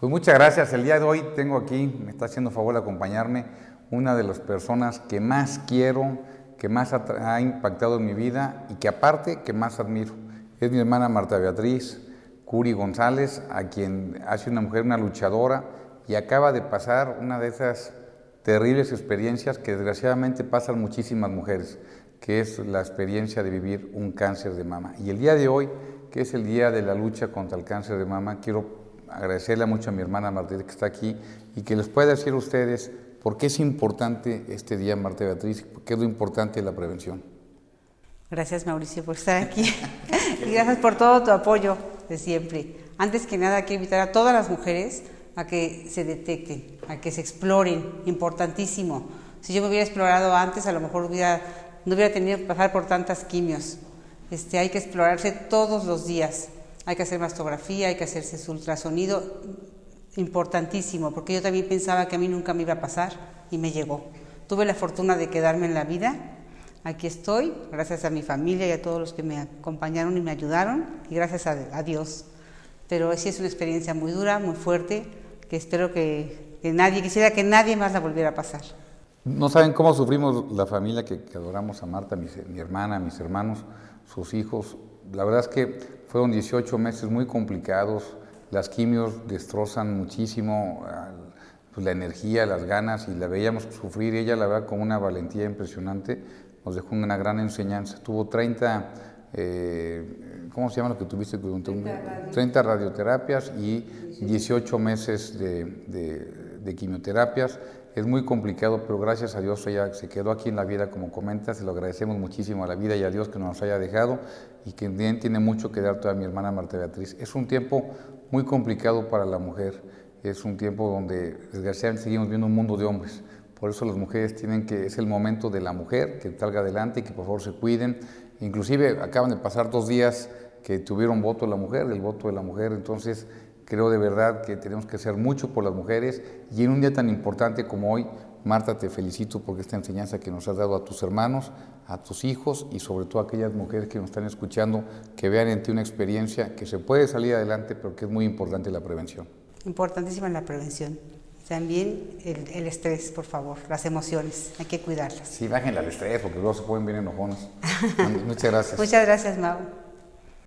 Pues muchas gracias. El día de hoy tengo aquí, me está haciendo favor de acompañarme, una de las personas que más quiero, que más ha, impactado en mi vida y que aparte que más admiro. Es mi hermana Marta Beatriz Curi González, a quien hace una mujer, una luchadora, y acaba de pasar una de esas terribles experiencias que desgraciadamente pasan muchísimas mujeres, que es la experiencia de vivir un cáncer de mama. Y el día de hoy, que es el día de la lucha contra el cáncer de mama, quiero agradecerle mucho a mi hermana Marta que está aquí y que les pueda decir a ustedes por qué es importante este día, Marta Beatriz, qué es lo importante de la prevención. Gracias Mauricio por estar aquí y gracias por todo tu apoyo de siempre. Antes que nada, quiero invitar a todas las mujeres a que se detecten, a que se exploren, importantísimo. Si yo me hubiera explorado antes, a lo mejor hubiera, no hubiera tenido que pasar por tantas quimios. Este, hay que explorarse todos los días. Hay que hacer mastografía, hay que hacerse su ultrasonido, importantísimo, porque yo también pensaba que a mí nunca me iba a pasar y me llegó. Tuve la fortuna de quedarme en la vida. Aquí estoy, gracias a mi familia y a todos los que me acompañaron y me ayudaron, y gracias a, Dios. Pero sí es una experiencia muy dura, muy fuerte, que espero que, nadie, quisiera que nadie más la volviera a pasar. No saben cómo sufrimos la familia que, adoramos a Marta, mi, hermana, mis hermanos, sus hijos. La verdad es que fueron 18 meses muy complicados. Las quimios destrozan muchísimo pues, la energía, las ganas, y la veíamos sufrir. Ella la verdad con una valentía impresionante. Nos dejó una gran enseñanza. Tuvo 30 eh, ¿cómo se llama lo que tuviste? 30, 30 radioterapias y 18 meses de, de, de, quimioterapias. Es muy complicado, pero gracias a Dios ella se quedó aquí en la vida, como comentas, y lo agradecemos muchísimo a la vida y a Dios que nos haya dejado y que bien tiene mucho que dar toda mi hermana Marta Beatriz. Es un tiempo muy complicado para la mujer, es un tiempo donde desgraciadamente seguimos viendo un mundo de hombres. Por eso las mujeres tienen que, es el momento de la mujer que salga adelante y que por favor se cuiden, Inclusive acaban de pasar dos días que tuvieron voto la mujer, el voto de la mujer, entonces creo de verdad que tenemos que hacer mucho por las mujeres y en un día tan importante como hoy, Marta, te felicito por esta enseñanza que nos has dado a tus hermanos, a tus hijos y sobre todo a aquellas mujeres que nos están escuchando, que vean en ti una experiencia que se puede salir adelante, pero que es muy importante la prevención. Importantísima la prevención. También el, el, estrés, por favor, las emociones, hay que cuidarlas. Sí, bajen el estrés porque luego se pueden venir enojones. Muchas gracias. Muchas gracias, Mau.